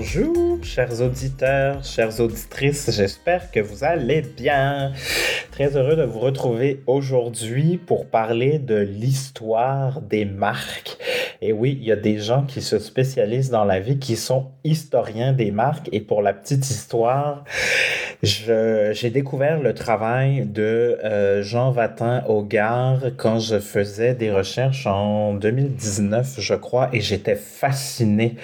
Bonjour, chers auditeurs, chères auditrices, j'espère que vous allez bien. Très heureux de vous retrouver aujourd'hui pour parler de l'histoire des marques. Et oui, il y a des gens qui se spécialisent dans la vie qui sont historiens des marques. Et pour la petite histoire, j'ai découvert le travail de euh, Jean Vatin au Gard quand je faisais des recherches en 2019, je crois, et j'étais fasciné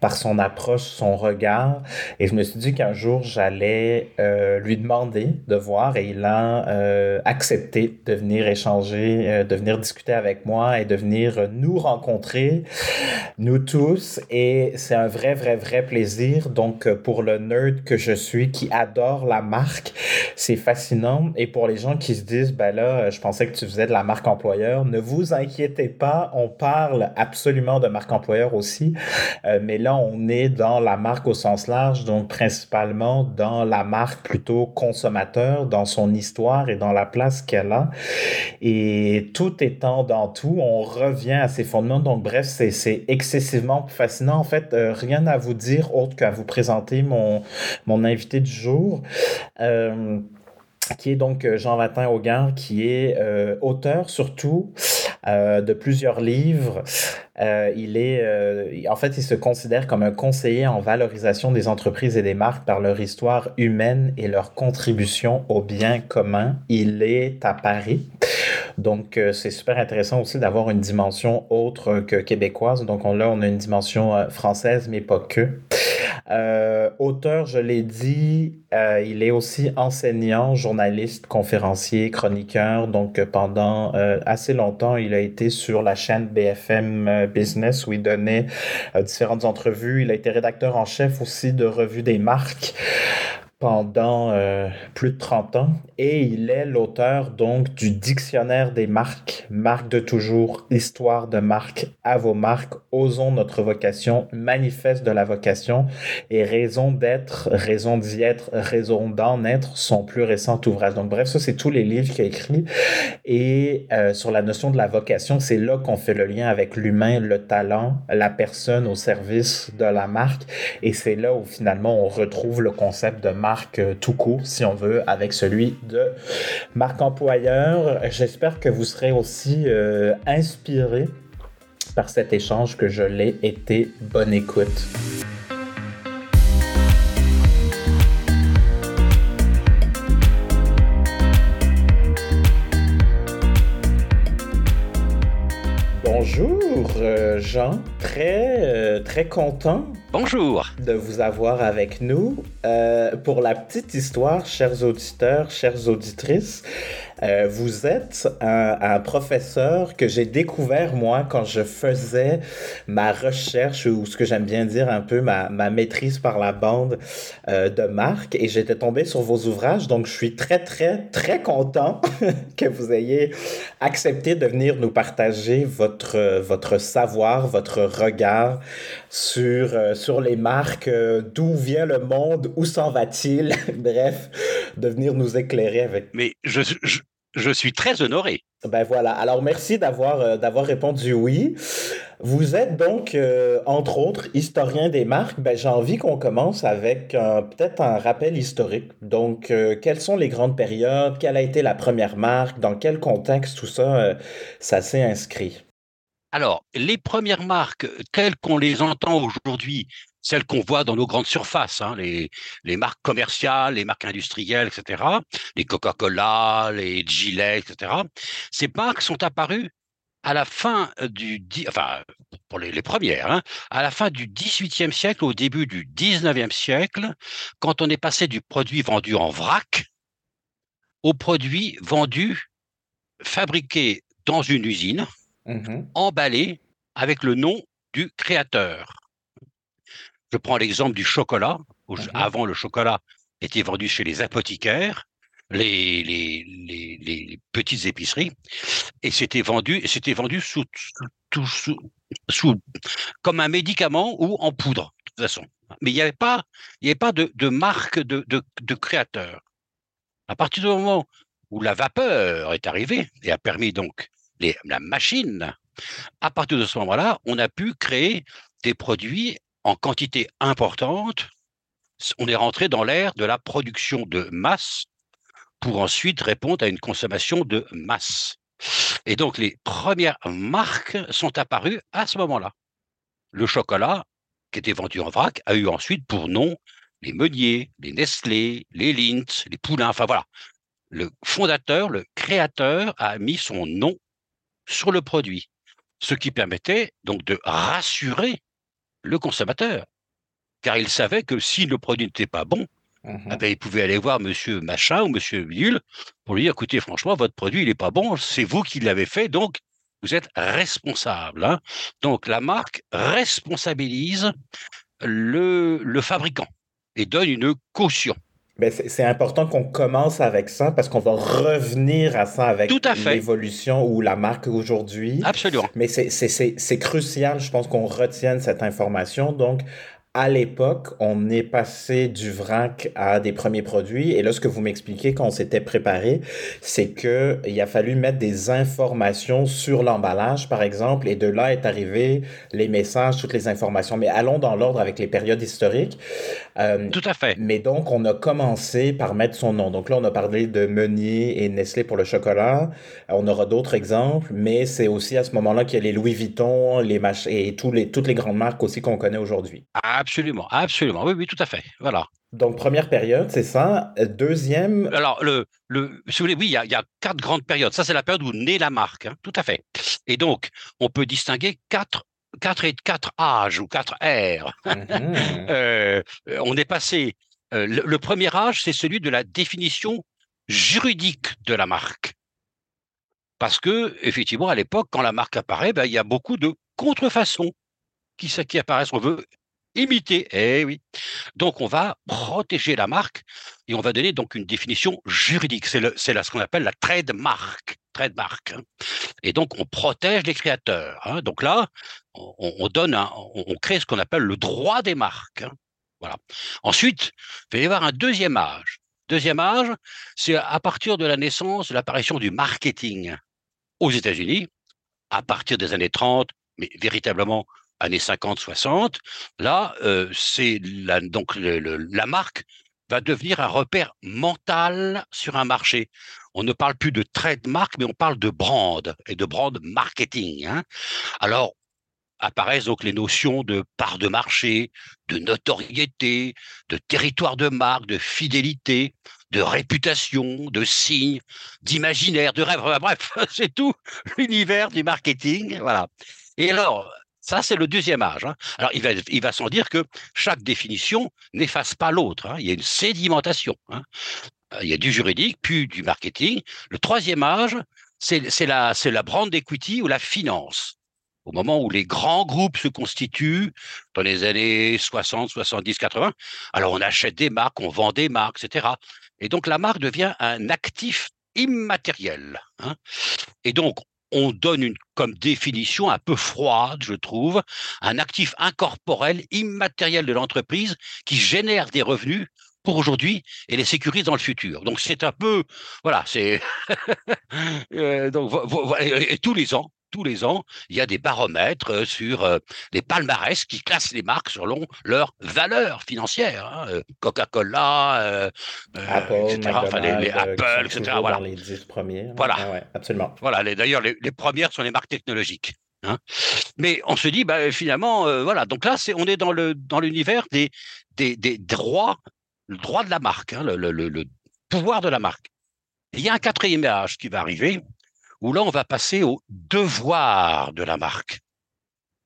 par son approche, son regard. Et je me suis dit qu'un jour, j'allais euh, lui demander de voir et il a euh, accepté de venir échanger, de venir discuter avec moi et de venir nous rencontrer, nous tous. Et c'est un vrai, vrai, vrai plaisir. Donc, pour le nerd que je suis qui adore la marque. C'est fascinant. Et pour les gens qui se disent, ben là, je pensais que tu faisais de la marque employeur, ne vous inquiétez pas, on parle absolument de marque employeur aussi. Euh, mais là, on est dans la marque au sens large, donc principalement dans la marque plutôt consommateur, dans son histoire et dans la place qu'elle a. Et tout étant dans tout, on revient à ses fondements. Donc, bref, c'est excessivement fascinant. En fait, euh, rien à vous dire autre qu'à vous présenter mon invité du jour. Euh, qui est donc euh, Jean Vatin Auguin, qui est euh, auteur surtout de plusieurs livres. il est, en fait, il se considère comme un conseiller en valorisation des entreprises et des marques par leur histoire humaine et leur contribution au bien commun. Il est à Paris. Donc, c'est super intéressant aussi d'avoir une dimension autre que québécoise. Donc, on, là, on a une dimension française, mais pas que. Euh, auteur, je l'ai dit, euh, il est aussi enseignant, journaliste, conférencier, chroniqueur. Donc, pendant euh, assez longtemps, il a été sur la chaîne BFM Business où il donnait différentes entrevues. Il a été rédacteur en chef aussi de revues des marques pendant plus de 30 ans. Et il est l'auteur donc du dictionnaire des marques, marques de toujours, histoire de marque à vos marques, osons notre vocation, manifeste de la vocation. Et raison d'être, raison d'y être, raison d'en être, son plus récent ouvrage. Donc bref, ça c'est tous les livres qu'il a écrits. Et euh, sur la notion de la vocation, c'est là qu'on fait le lien avec l'humain, le talent, la personne au service de la marque. Et c'est là où finalement on retrouve le concept de marque euh, tout court, si on veut, avec celui de Marc Employeur. J'espère que vous serez aussi euh, inspiré par cet échange que je l'ai été. Bonne écoute. Bonjour euh, Jean, très très content. Bonjour. De vous avoir avec nous. pour la petite histoire, chers auditeurs, chères auditrices, euh, vous êtes un, professeur que j'ai découvert, moi, quand je faisais ma recherche, ou ce que j'aime bien dire un peu, ma, maîtrise par la bande euh, de Marc, et j'étais tombé sur vos ouvrages, donc je suis très, très, très content que vous ayez accepté de venir nous partager votre, votre savoir, votre regard sur, euh, sur les marques, d'où vient le monde, où s'en va-t-il, bref, de venir nous éclairer avec. Mais je, je suis très honoré. Ben voilà. Alors merci d'avoir euh, d'avoir répondu oui. Vous êtes donc euh, entre autres historien des marques. Ben j'ai envie qu'on commence avec peut-être un rappel historique. Donc euh, quelles sont les grandes périodes? Quelle a été la première marque? Dans quel contexte tout ça ça s'est inscrit? Alors, les premières marques telles qu'on les entend aujourd'hui, celles qu'on voit dans nos grandes surfaces, hein, les, les, marques commerciales, les marques industrielles, etc., les Coca-Cola, les Gillette, etc., ces marques sont apparues à la fin du, enfin, pour les, les premières, hein, à la fin du XVIIIe siècle, au début du XIXe siècle, quand on est passé du produit vendu en vrac au produit vendu, fabriqué dans une usine, mmh emballé avec le nom du créateur. Je prends l'exemple du chocolat. Où mmh Avant, le chocolat était vendu chez les apothicaires, les, les, les, les petites épiceries, et c'était vendu, c'était vendu sous, sous, sous, comme un médicament ou en poudre, de toute façon. Mais il n'y avait pas, il y avait pas de, de marque de, de, de créateur. À partir du moment où la vapeur est arrivée et a permis donc les, la machine, à partir de ce moment-là, on a pu créer des produits en quantité importante, on est rentré dans l'ère de la production de masse pour ensuite répondre à une consommation de masse. Et donc les premières marques sont apparues à ce moment-là. Le chocolat, qui était vendu en vrac, a eu ensuite pour nom les Meunier, les Nestlé, les Lindt, les Poulains, enfin voilà. Le fondateur, le créateur a mis son nom sur le produit, ce qui permettait donc de rassurer le consommateur, car il savait que si le produit n'était pas bon, mmh eh ben, il pouvait aller voir Monsieur Machin ou Monsieur Bidule pour lui dire écoutez, franchement, votre produit il n'est pas bon, c'est vous qui l'avez fait, donc vous êtes responsable. Hein. Donc la marque responsabilise le, le fabricant et donne une caution. Ben, c'est important qu'on commence avec ça parce qu'on va revenir à ça avec l'évolution ou la marque aujourd'hui. Absolument. Mais c'est crucial, je pense, qu'on retienne cette information. Donc, à l'époque, on est passé du vrac à des premiers produits. Et là, ce que vous m'expliquez quand on s'était préparé, c'est que il a fallu mettre des informations sur l'emballage, par exemple, et de là est arrivé les messages, toutes les informations. Mais allons dans l'ordre avec les périodes historiques. Euh, Tout à fait. Mais donc, on a commencé par mettre son nom. Donc là, on a parlé de Meunier et Nestlé pour le chocolat. On aura d'autres exemples, mais c'est aussi à ce moment-là qu'il y a les Louis Vuitton, les mach et tous les, toutes les grandes marques aussi qu'on connaît aujourd'hui. Absolument, absolument. Oui, oui, tout à fait. Voilà. Donc, première période, c'est ça. Deuxième. Alors, le, le, si vous voulez, oui, il y, a, il y a quatre grandes périodes. Ça, c'est la période où naît la marque. Hein, tout à fait. Et donc, on peut distinguer quatre, quatre, et, quatre âges ou quatre ères. Mhm. euh, on est passé. Euh, le, premier âge, c'est celui de la définition juridique de la marque. Parce que, effectivement, à l'époque, quand la marque apparaît, ben, il y a beaucoup de contrefaçons qui, qui apparaissent. On veut imiter. Eh oui. Donc, on va protéger la marque et on va donner donc une définition juridique. C'est ce qu'on appelle la trademark. Trademark. Hein. Et donc, on protège les créateurs. Hein. Donc là, on, donne, on crée ce qu'on appelle le droit des marques. Hein. Voilà. Ensuite, il va y avoir un deuxième âge. Deuxième âge, c'est à partir de la naissance, de l'apparition du marketing aux États-Unis, à partir des années 30, mais véritablement années 50-60, là, euh, c'est la, donc la marque va devenir un repère mental sur un marché. On ne parle plus de trademark, mais on parle de brand et de brand marketing. Hein. Alors, apparaissent donc les notions de part de marché, de notoriété, de territoire de marque, de fidélité, de réputation, de signe, d'imaginaire, de rêve. Bref, c'est tout l'univers du marketing. Voilà. Et alors, ça, c'est le deuxième âge. Hein. Alors, il va, il sans dire que chaque définition n'efface pas l'autre. Hein. Il y a une sédimentation. Hein. Il y a du juridique, puis du marketing. Le troisième âge, c'est la, la brand equity ou la finance. Au moment où les grands groupes se constituent, dans les années 60, 70, 80, alors on achète des marques, on vend des marques, etc. Et donc la marque devient un actif immatériel. Et donc, on donne une, comme définition un peu froide, je trouve, un actif incorporel, immatériel de l'entreprise qui génère des revenus pour aujourd'hui et les sécurise dans le futur. Donc c'est un peu, voilà, c'est euh, donc et tous les ans, tous les ans, il y a des baromètres euh, sur euh, les palmarès qui classent les marques selon leur valeur financière. Hein, Coca-Cola, Apple, etc. Enfin, les, Apple, etc. Voilà. les 10 premiers. Voilà. Ah absolument. Voilà. D'ailleurs, les, premières sont les marques technologiques. Hein. Mais on se dit, bah, finalement, voilà. Donc là, c'est, on est dans le dans l'univers des, des, des droits le droit de la marque, hein, le, pouvoir de la marque. il y a un quatrième âge qui va arriver, où là, on va passer au devoir de la marque.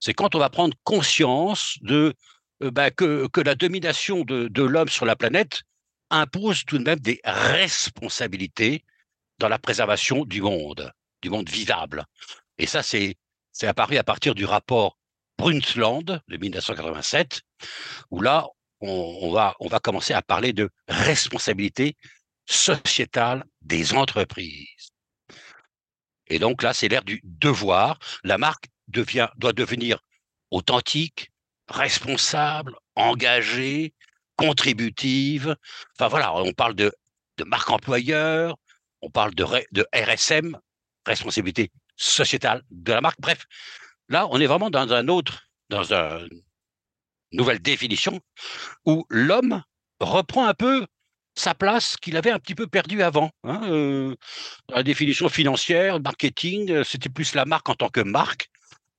C'est quand on va prendre conscience de euh, bah, que, la domination de, l'homme sur la planète impose tout de même des responsabilités dans la préservation du monde, du monde vivable. Et ça, c'est apparu à partir du rapport Brundtland de 1987, où là, on va commencer à parler de responsabilité sociétale des entreprises. Et donc là, c'est l'ère du devoir. La marque devient, doit devenir authentique, responsable, engagée, contributive. Enfin voilà, on parle de, de marque employeur, on parle de, de RSM, responsabilité sociétale de la marque. Bref, là, on est vraiment dans un autre, dans un nouvelle définition où l'homme reprend un peu sa place qu'il avait un petit peu perdue avant. Hein, euh, la définition financière, marketing, euh, c'était plus la marque en tant que marque.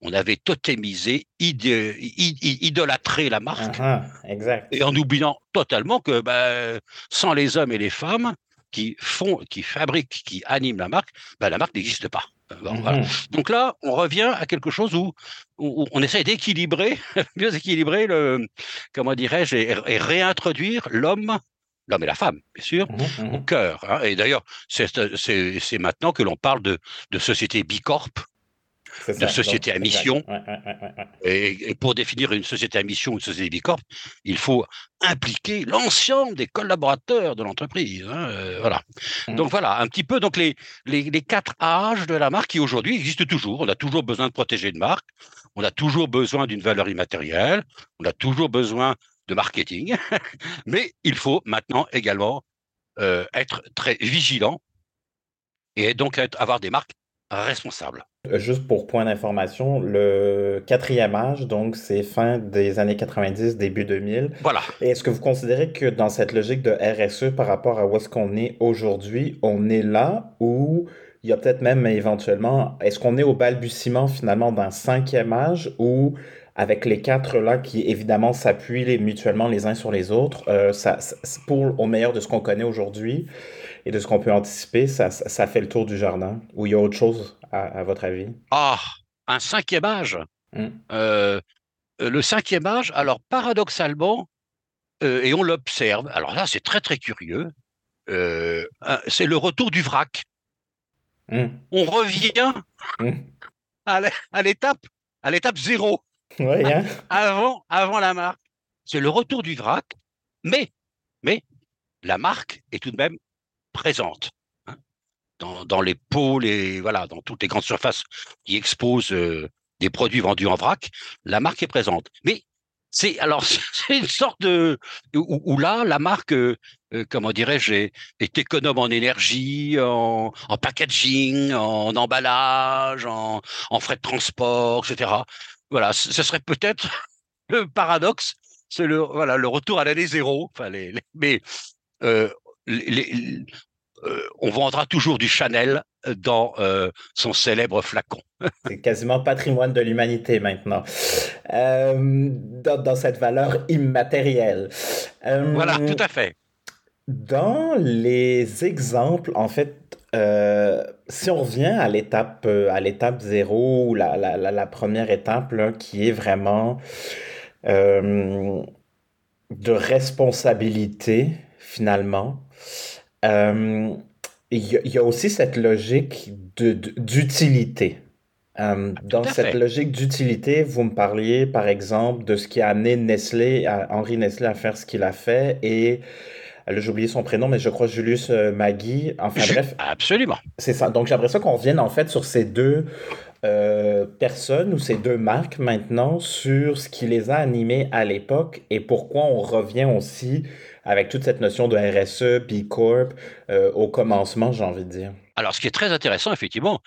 On avait totémisé, idolâtré la marque. Uh-huh, exact. Et en oubliant totalement que ben, sans les hommes et les femmes qui font, qui fabriquent, qui animent la marque, ben, la marque n'existe pas. Mm-hmm. Donc là, on revient à quelque chose où, on essaie d'équilibrer, mieux équilibrer le, comment dirais-je, et, réintroduire l'homme l'homme et la femme, bien sûr, mmh au mmh cœur. Hein. Et d'ailleurs, c'est maintenant que l'on parle de, de société bicorp, de société à mission. et, pour définir une société à mission ou une société bicorp, il faut impliquer l'ensemble des collaborateurs de l'entreprise. Hein, euh, voilà. Mmh. Donc voilà, un petit peu donc les, les, les, quatre âges de la marque qui aujourd'hui existent toujours. On a toujours besoin de protéger une marque. On a toujours besoin d'une valeur immatérielle. On a toujours besoin de marketing, mais il faut maintenant également euh, être très vigilant et donc avoir des marques responsables. Euh, juste pour point d'information, le quatrième âge, donc c'est fin des années 90, début 2000. Voilà. est-ce que vous considérez que dans cette logique de RSE par rapport à où est-ce qu'on est aujourd'hui, on est là ou il y a peut-être même éventuellement, est-ce qu'on est au balbutiement finalement d'un cinquième âge ou avec les quatre là qui évidemment s'appuient mutuellement les uns sur les autres, euh, ça, pour au meilleur de ce qu'on connaît aujourd'hui et de ce qu'on peut anticiper, ça, ça, fait le tour du jardin. Ou il y a autre chose à, votre avis? Ah, un cinquième âge? Hum. Euh, euh, le cinquième âge, alors paradoxalement, et on l'observe. Alors là, c'est très très curieux. c'est le retour du vrac. Hum. On revient hum. à l'étape à l'étape zéro. Hein. avant, avant la marque. C'est le retour du vrac, mais, mais la marque est tout de même présente. Hein. Dans, les pots, les, voilà, dans toutes les grandes surfaces qui exposent euh, des produits vendus en vrac, la marque est présente. Mais c'est alors c'est une sorte de où, là la marque euh, euh, comment dirais-je est, économe en énergie, en, packaging, en emballage, en, frais de transport, etc voilà, ce serait peut-être le paradoxe, c'est le, voilà, le retour à l'année zéro. Enfin, mais euh, euh, on vendra toujours du Chanel dans euh, son célèbre flacon. c'est quasiment patrimoine de l'humanité maintenant, dans, dans, cette valeur immatérielle. voilà, tout à fait. Dans les exemples, en fait, euh, si on revient à l'étape euh, à l'étape zéro, la, la, la, première étape là, qui est vraiment euh, de responsabilité finalement, il y, a aussi cette logique d'utilité. dans cette logique d'utilité, vous me parliez par exemple de ce qui a amené Nestlé, Henri Nestlé à faire ce qu'il a fait et j'ai oublié son prénom, mais je crois Julius euh, Magui. Enfin bref. Absolument. C'est ça. Donc j'aimerais ça qu'on revienne en fait sur ces deux euh, personnes ou ces deux marques maintenant, sur ce qui les a animés à l'époque et pourquoi on revient aussi avec toute cette notion de RSE, B Corp euh, au commencement, j'ai envie de dire. Alors ce qui est très intéressant, effectivement,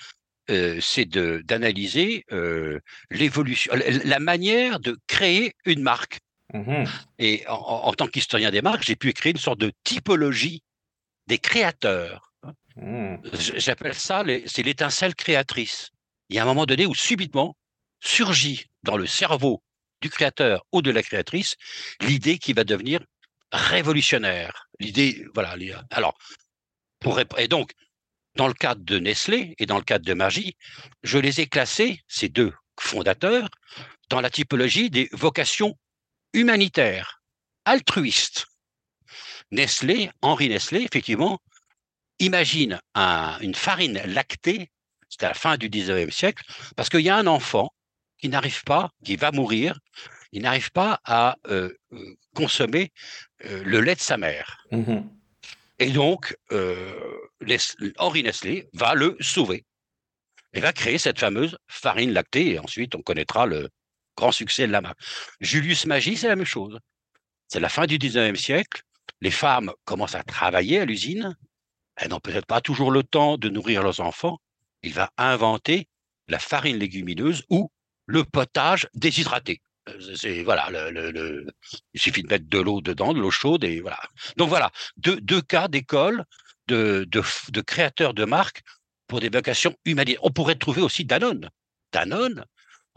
c'est d'analyser l'évolution, la manière de créer une marque. Mmh Et en, tant qu'historien des marques, j'ai pu écrire une sorte de typologie des créateurs. Mmh. J'appelle ça, c'est l'étincelle créatrice. Il y a un moment donné où subitement surgit dans le cerveau du créateur ou de la créatrice l'idée qui va devenir révolutionnaire. L'idée, voilà. Alors, pour, et donc, dans le cadre de Nestlé et dans le cadre de Magie, je les ai classés, ces deux fondateurs, dans la typologie des vocations humanitaire, altruiste. Nestlé, Henri Nestlé, effectivement, imagine une farine lactée, c'est à la fin du 19e siècle, parce qu'il y a un enfant qui n'arrive pas, qui va mourir, il n'arrive pas à euh, euh, consommer euh, le lait de sa mère. Mmh Et donc, Henri Nestlé va le sauver et va créer cette fameuse farine lactée. Et ensuite, on connaîtra le, grand succès de la marque. Julius Magie, c'est la même chose. C'est la fin du 19e siècle. Les femmes commencent à travailler à l'usine. Elles n'ont peut-être pas toujours le temps de nourrir leurs enfants. Il va inventer la farine légumineuse ou le potage déshydraté. C'est voilà, il suffit de mettre de l'eau dedans, de l'eau chaude et voilà. Donc voilà, deux, cas d'école de, créateurs de marques pour des vocations humanitaires. On pourrait trouver aussi Danone. Danone,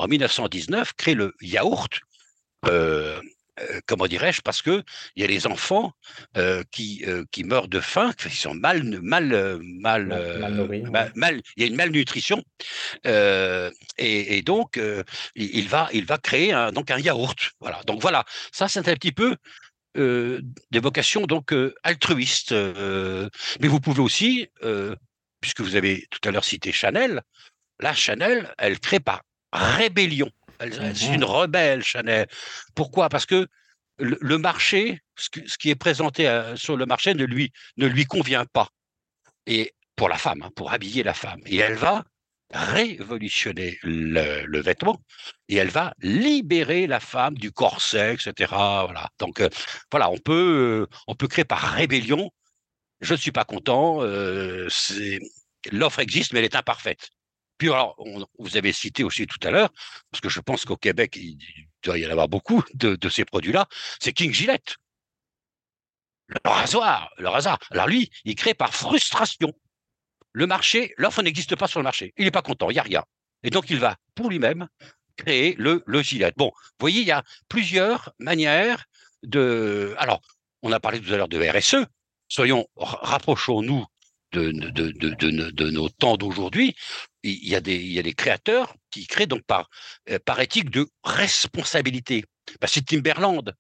en 1919, crée le yaourt. Euh, euh, comment dirais-je, parce que il y a les enfants euh, qui, qui meurent de faim, qui sont mal, mal, mal, mal, il y a une malnutrition, et, donc il, va, il va créer un, donc un yaourt. Voilà. Donc voilà, ça c'est un petit peu des vocations donc altruistes. mais vous pouvez aussi, puisque vous avez tout à l'heure cité Chanel, la Chanel, elle crée par rébellion. C'est une rebelle, Chanel. Pourquoi? Parce que le, marché, ce, qui est présenté sur le marché ne lui, ne lui convient pas. Et pour la femme, hein, pour habiller la femme. Et elle va révolutionner le, vêtement et elle va libérer la femme du corset, etc. Voilà. Donc euh, voilà, on peut, euh, on peut créer par rébellion. Je ne suis pas content. Euh, l'offre existe, mais elle est imparfaite. Puis alors, vous avez cité aussi tout à l'heure, parce que je pense qu'au Québec, il doit y en avoir beaucoup de, ces produits-là, c'est King Gillette. Le rasoir, le rasoir. Alors lui, il crée par frustration. Le marché, l'offre n'existe pas sur le marché. Il n'est pas content, il n'y a rien. Et donc, il va, pour lui-même, créer le, le Gillette. Bon, vous voyez, il y a plusieurs manières de... Alors, on a parlé tout à l'heure de RSE. Soyons, rapprochons-nous de, de, nos temps d'aujourd'hui, il y, a des, créateurs qui créent donc par, euh, éthique de responsabilité. Bah, c'est Timberland,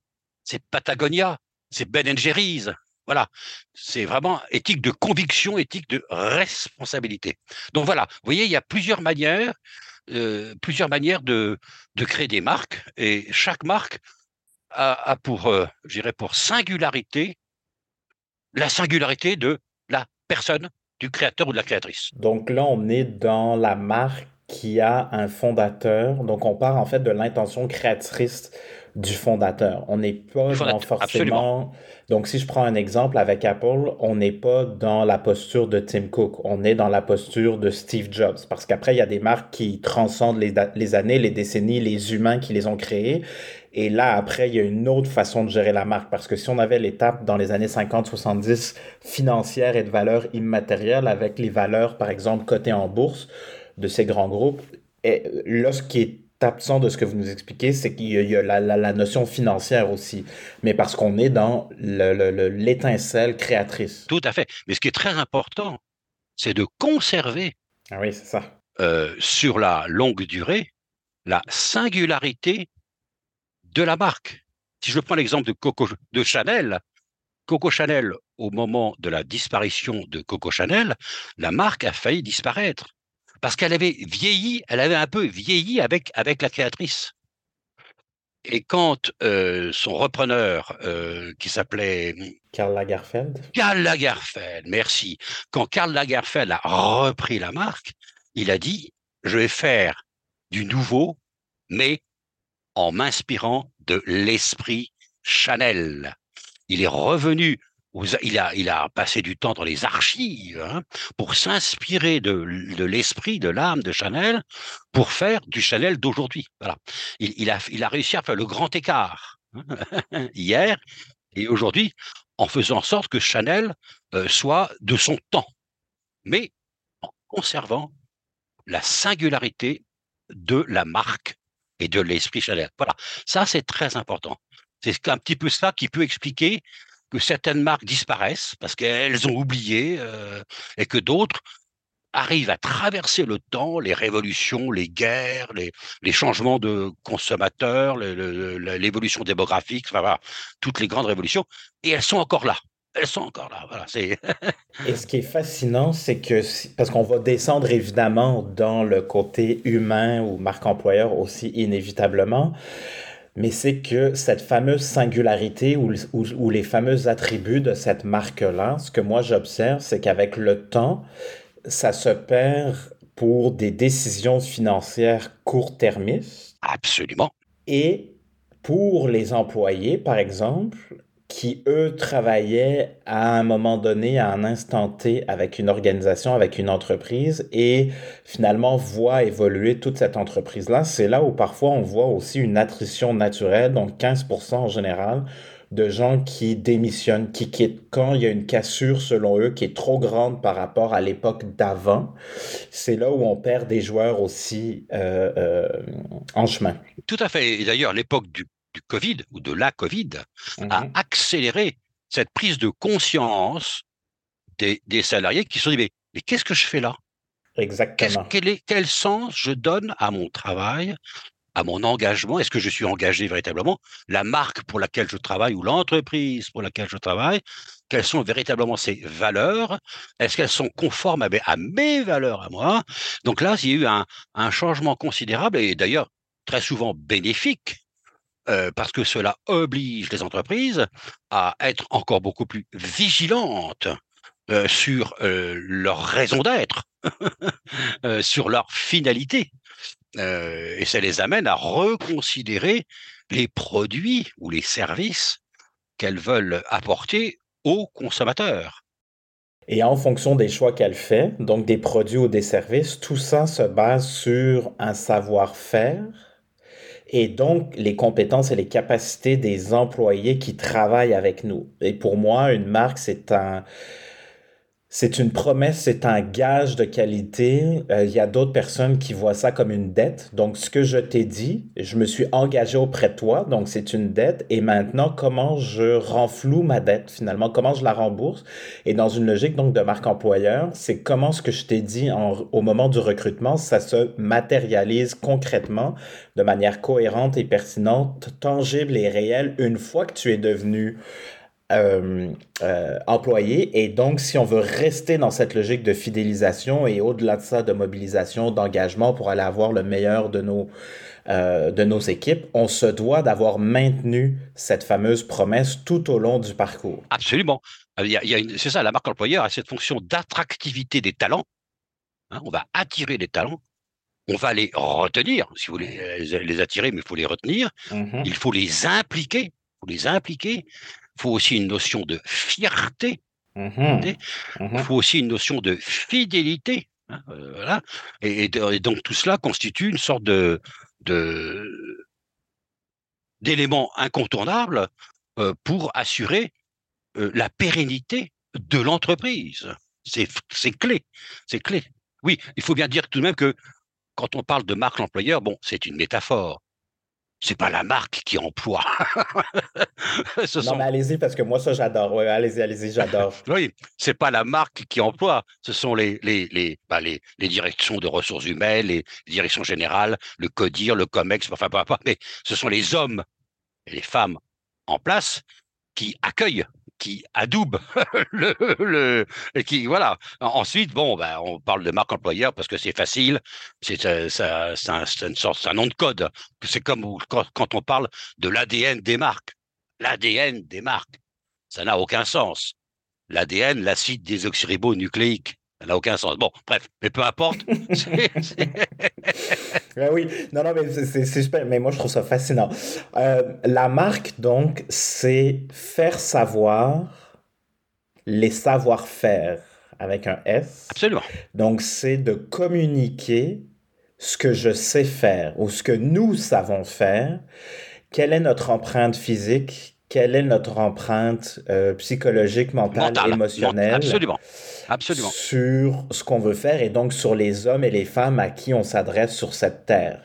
c'est Patagonia, c'est Ben Jerry's. Voilà, c'est vraiment éthique de conviction, éthique de responsabilité. Donc voilà, vous voyez, il y a plusieurs manières, euh, plusieurs manières de, de créer des marques, et chaque marque a, pour, euh, pour singularité, la singularité de la personne, du créateur ou de la créatrice. Donc là, on est dans la marque qui a un fondateur. Donc on part en fait de l'intention créatrice du fondateur. On n'est pas dans forcément. Donc, si je prends un exemple avec Apple, on n'est pas dans la posture de Tim Cook. On est dans la posture de Steve Jobs. Parce qu'après, il y a des marques qui transcendent les, les années, les décennies, les humains qui les ont créées. Et là, après, il y a une autre façon de gérer la marque. Parce que si on avait l'étape dans les années 50-70 financière et de valeurs immatérielles avec les valeurs, par exemple, cotées en bourse de ces grands groupes, et là, ce qui est absent de ce que vous nous expliquez, c'est qu'il y a, la, notion financière aussi, mais parce qu'on est dans l'étincelle créatrice. Tout à fait. Mais ce qui est très important, c'est de conserver. Ah oui, c'est ça. Euh, sur la longue durée, la singularité de la marque. Si je prends l'exemple de Coco de Chanel, Coco Chanel, au moment de la disparition de Coco Chanel, la marque a failli disparaître parce qu'elle avait vieilli, elle avait un peu vieilli avec, avec la créatrice. Et quand euh, son repreneur, euh, qui s'appelait Karl Lagerfeld, Karl Lagerfeld, merci. Quand Karl Lagerfeld a repris la marque, il a dit je vais faire du nouveau, mais en m'inspirant de l'esprit Chanel. Il est revenu il a, il a passé du temps dans les archives hein, pour s'inspirer de, l'esprit, de l'âme de Chanel pour faire du Chanel d'aujourd'hui. Voilà. Il, a, il a réussi à faire le grand écart hein, hier et aujourd'hui en faisant en sorte que Chanel euh, soit de son temps, mais en conservant la singularité de la marque et de l'esprit Chanel. Voilà, ça c'est très important. C'est un petit peu ça qui peut expliquer que certaines marques disparaissent parce qu'elles ont oublié euh, et que d'autres arrivent à traverser le temps, les révolutions, les guerres, les, changements de consommateurs, l'évolution démographique, toutes les grandes révolutions, et elles sont encore là. Elles sont encore là. Voilà, et ce qui est fascinant, c'est que, parce qu'on va descendre évidemment dans le côté humain ou marque employeur aussi inévitablement, mais c'est que cette fameuse singularité ou, ou, les fameux attributs de cette marque-là, ce que moi j'observe, c'est qu'avec le temps, ça se perd pour des décisions financières court-termistes. Absolument. Et pour les employés, par exemple, qui, eux, travaillaient à un moment donné, à un instant T, avec une organisation, avec une entreprise, et finalement voient évoluer toute cette entreprise-là. C'est là où parfois on voit aussi une attrition naturelle, donc 15% en général, de gens qui démissionnent, qui quittent quand il y a une cassure, selon eux, qui est trop grande par rapport à l'époque d'avant. C'est là où on perd des joueurs aussi euh, euh, en chemin. Tout à fait. Et d'ailleurs, l'époque du du Covid ou de la Covid a mmh accéléré cette prise de conscience des, salariés qui se sont dit mais, qu'est-ce que je fais là? Exactement. Quel, est, quel sens je donne à mon travail, à mon engagement? Est-ce que je suis engagé véritablement? La marque pour laquelle je travaille ou l'entreprise pour laquelle je travaille, quelles sont véritablement ces valeurs? Est-ce qu'elles sont conformes à mes, valeurs à moi? Donc là, il y a eu un, un changement considérable et d'ailleurs très souvent bénéfique parce que cela oblige les entreprises à être encore beaucoup plus vigilantes sur leur raison d'être, sur leur finalité. et ça les amène à reconsidérer les produits ou les services qu'elles veulent apporter aux consommateurs. Et en fonction des choix qu'elle fait, donc des produits ou des services, tout ça se base sur un savoir-faire et donc les compétences et les capacités des employés qui travaillent avec nous. Et pour moi, une marque, c'est un, c'est une promesse, c'est un gage de qualité. Euh, il y a d'autres personnes qui voient ça comme une dette. Donc, ce que je t'ai dit, je me suis engagé auprès de toi, donc c'est une dette. Et maintenant, comment je renfloue ma dette finalement, comment je la rembourse? Et dans une logique donc de marque employeur, c'est comment ce que je t'ai dit au moment du recrutement, ça se matérialise concrètement de manière cohérente et pertinente, tangible et réelle une fois que tu es devenu euh, euh, employés. Et donc, si on veut rester dans cette logique de fidélisation et au-delà de ça, de mobilisation, d'engagement pour aller avoir le meilleur de nos, euh, de nos équipes, on se doit d'avoir maintenu cette fameuse promesse tout au long du parcours. Absolument. c'est ça, la marque employeur a cette fonction d'attractivité des talents. Hein, on va attirer des talents. On va les retenir, si vous voulez les attirer, mais il faut les retenir. Mm-hmm. Il faut les impliquer. Il faut les impliquer faut aussi une notion de fierté. Mmh Il mmh faut aussi une notion de fidélité. Hein, euh, voilà. Et, donc tout cela constitue une sorte de, d'éléments incontournables euh, pour assurer euh, la pérennité de l'entreprise. C'est, c'est clé, c'est clé. Oui, il faut bien dire tout de même que quand on parle de marque employeur, bon, c'est une métaphore c'est pas la marque qui emploie. non, mais allez-y, parce que moi, ça, j'adore. Oui, allez-y, allez-y, j'adore. oui, c'est pas la marque qui emploie. Ce sont les, les, les, bah, les, les, directions de ressources humaines, les directions générales, le CODIR, le COMEX, enfin, pas, pas, mais ce sont les hommes et les femmes en place qui accueillent qui adoube le, le et qui voilà. Ensuite, bon, ben, on parle de marque employeur parce que c'est facile, c'est c'est un nom de code. C'est comme quand, quand, on parle de l'ADN des marques. L'ADN des marques, ça n'a aucun sens. L'ADN, l'acide désoxyribonucléique, ça n'a aucun sens. Bon, bref, mais peu importe. Ben oui, non, non, mais c'est super. Mais moi, je trouve ça fascinant. Euh, la marque, donc, c'est faire savoir les savoir-faire avec un S. Absolument. Donc, c'est de communiquer ce que je sais faire ou ce que nous savons faire. Quelle est notre empreinte physique? Quelle est notre empreinte euh, psychologique, mentale, émotionnelle? Absolument. Absolument. sur ce qu'on veut faire et donc sur les hommes et les femmes à qui on s'adresse sur cette terre.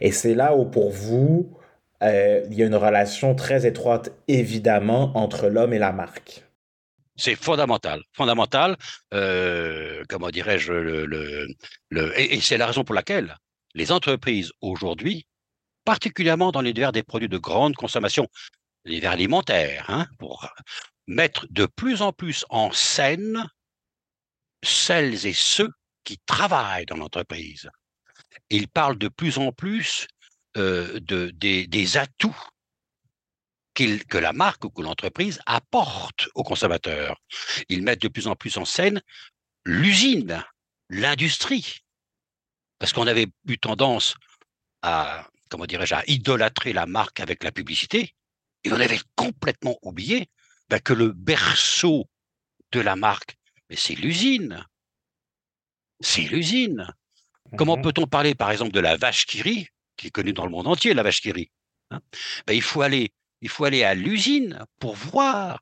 Et c'est là où pour vous, euh, il y a une relation très étroite, évidemment, entre l'homme et la marque. C'est fondamental, fondamental. Euh, comment dirais-je le, le, et, c'est la raison pour laquelle les entreprises aujourd'hui, particulièrement dans l'univers des produits de grande consommation, l'univers alimentaire, hein, pour mettre de plus en plus en scène celles et ceux qui travaillent dans l'entreprise. Ils parlent de plus en plus euh, de, des, atouts que la marque ou que l'entreprise apporte aux consommateurs. Ils mettent de plus en plus en scène l'usine, l'industrie. Parce qu'on avait eu tendance à, comment dirais-je, à idolâtrer la marque avec la publicité. Et on avait complètement oublié bah, que le berceau de la marque, c'est l'usine. C'est l'usine. Comment mmh peut-on parler, par exemple, de la vache qui rit, qui est connue dans le monde entier, la vache qui rit hein? Bah, il, faut aller, il faut aller à l'usine pour voir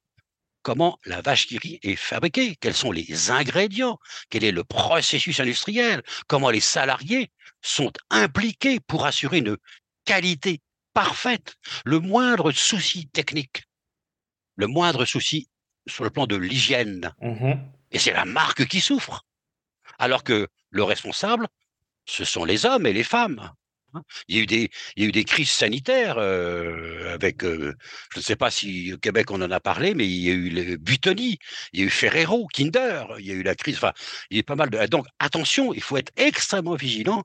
comment la vache qui rit est fabriquée, quels sont les ingrédients, quel est le processus industriel, comment les salariés sont impliqués pour assurer une qualité parfaite, le moindre souci technique, le moindre souci sur le plan de l'hygiène. Mmh et c'est la marque qui souffre. Alors que le responsable, ce sont les hommes et les femmes. Hein. Il y a eu des, il y a eu des crises sanitaires euh, avec, euh, je ne sais pas si au Québec on en a parlé, mais il y a eu le Butoni, il y a eu Ferrero, Kinder, il y a eu la crise. Enfin, il y a pas mal de. Donc attention, il faut être extrêmement vigilant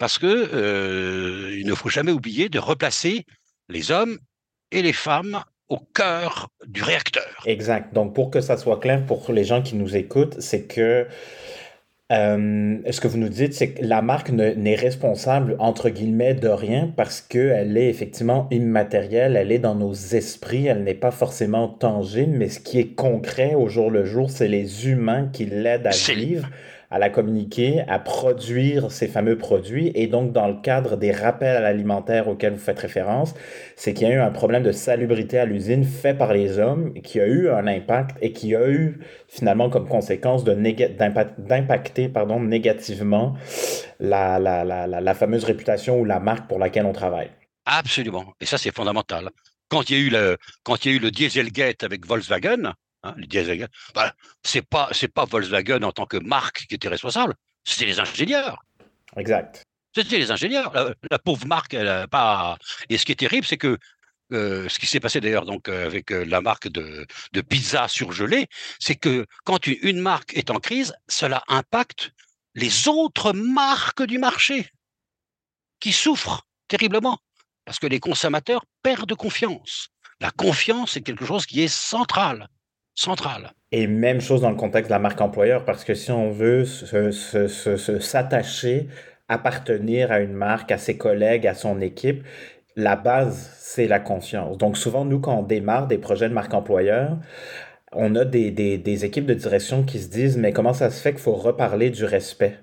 parce que euh, il ne faut jamais oublier de replacer les hommes et les femmes au cœur du réacteur. Exact. Donc pour que ça soit clair pour les gens qui nous écoutent, c'est que euh, ce que vous nous dites, c'est que la marque n'est responsable, entre guillemets, de rien parce qu'elle est effectivement immatérielle, elle est dans nos esprits, elle n'est pas forcément tangible, mais ce qui est concret au jour le jour, c'est les humains qui l'aident à vivre à la communiquer, à produire ces fameux produits. Et donc, dans le cadre des rappels à l'alimentaire auxquels vous faites référence, c'est qu'il y a eu un problème de salubrité à l'usine fait par les hommes qui a eu un impact et qui a eu finalement comme conséquence d'impacter pardon, négativement la, la, la, la fameuse réputation ou la marque pour laquelle on travaille. Absolument. Et ça, c'est fondamental. Quand il y a eu le, quand il y a eu le Dieselgate avec Volkswagen, Hein, le bah, c'est pas c'est pas Volkswagen en tant que marque qui était responsable, c'était les ingénieurs. Exact. C'était les ingénieurs. La, pauvre marque, elle a pas. Et ce qui est terrible, c'est que euh, ce qui s'est passé d'ailleurs donc euh, avec euh, la marque de, de pizza surgelée, c'est que quand une, une, marque est en crise, cela impacte les autres marques du marché qui souffrent terriblement parce que les consommateurs perdent confiance. La confiance est quelque chose qui est central Et même chose dans le contexte de la marque employeur, parce que si on veut s'attacher, appartenir à une marque, à ses collègues, à son équipe, la base, c'est la confiance. Donc souvent, nous, quand on démarre des projets de marque employeur, on a des, des équipes de direction qui se disent, mais comment ça se fait qu'il faut reparler du respect?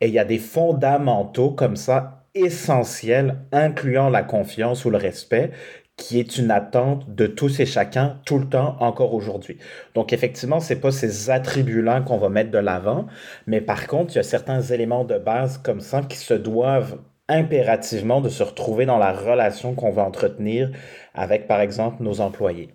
Et il y a des fondamentaux comme ça essentiels, incluant la confiance ou le respect, qui est une attente de tous et chacun tout le temps, encore aujourd'hui. Donc effectivement, c'est pas ces attributs-là qu'on va mettre de l'avant, mais par contre, il y a certains éléments de base comme ça qui se doivent impérativement de se retrouver dans la relation qu'on va entretenir avec, par exemple, nos employés.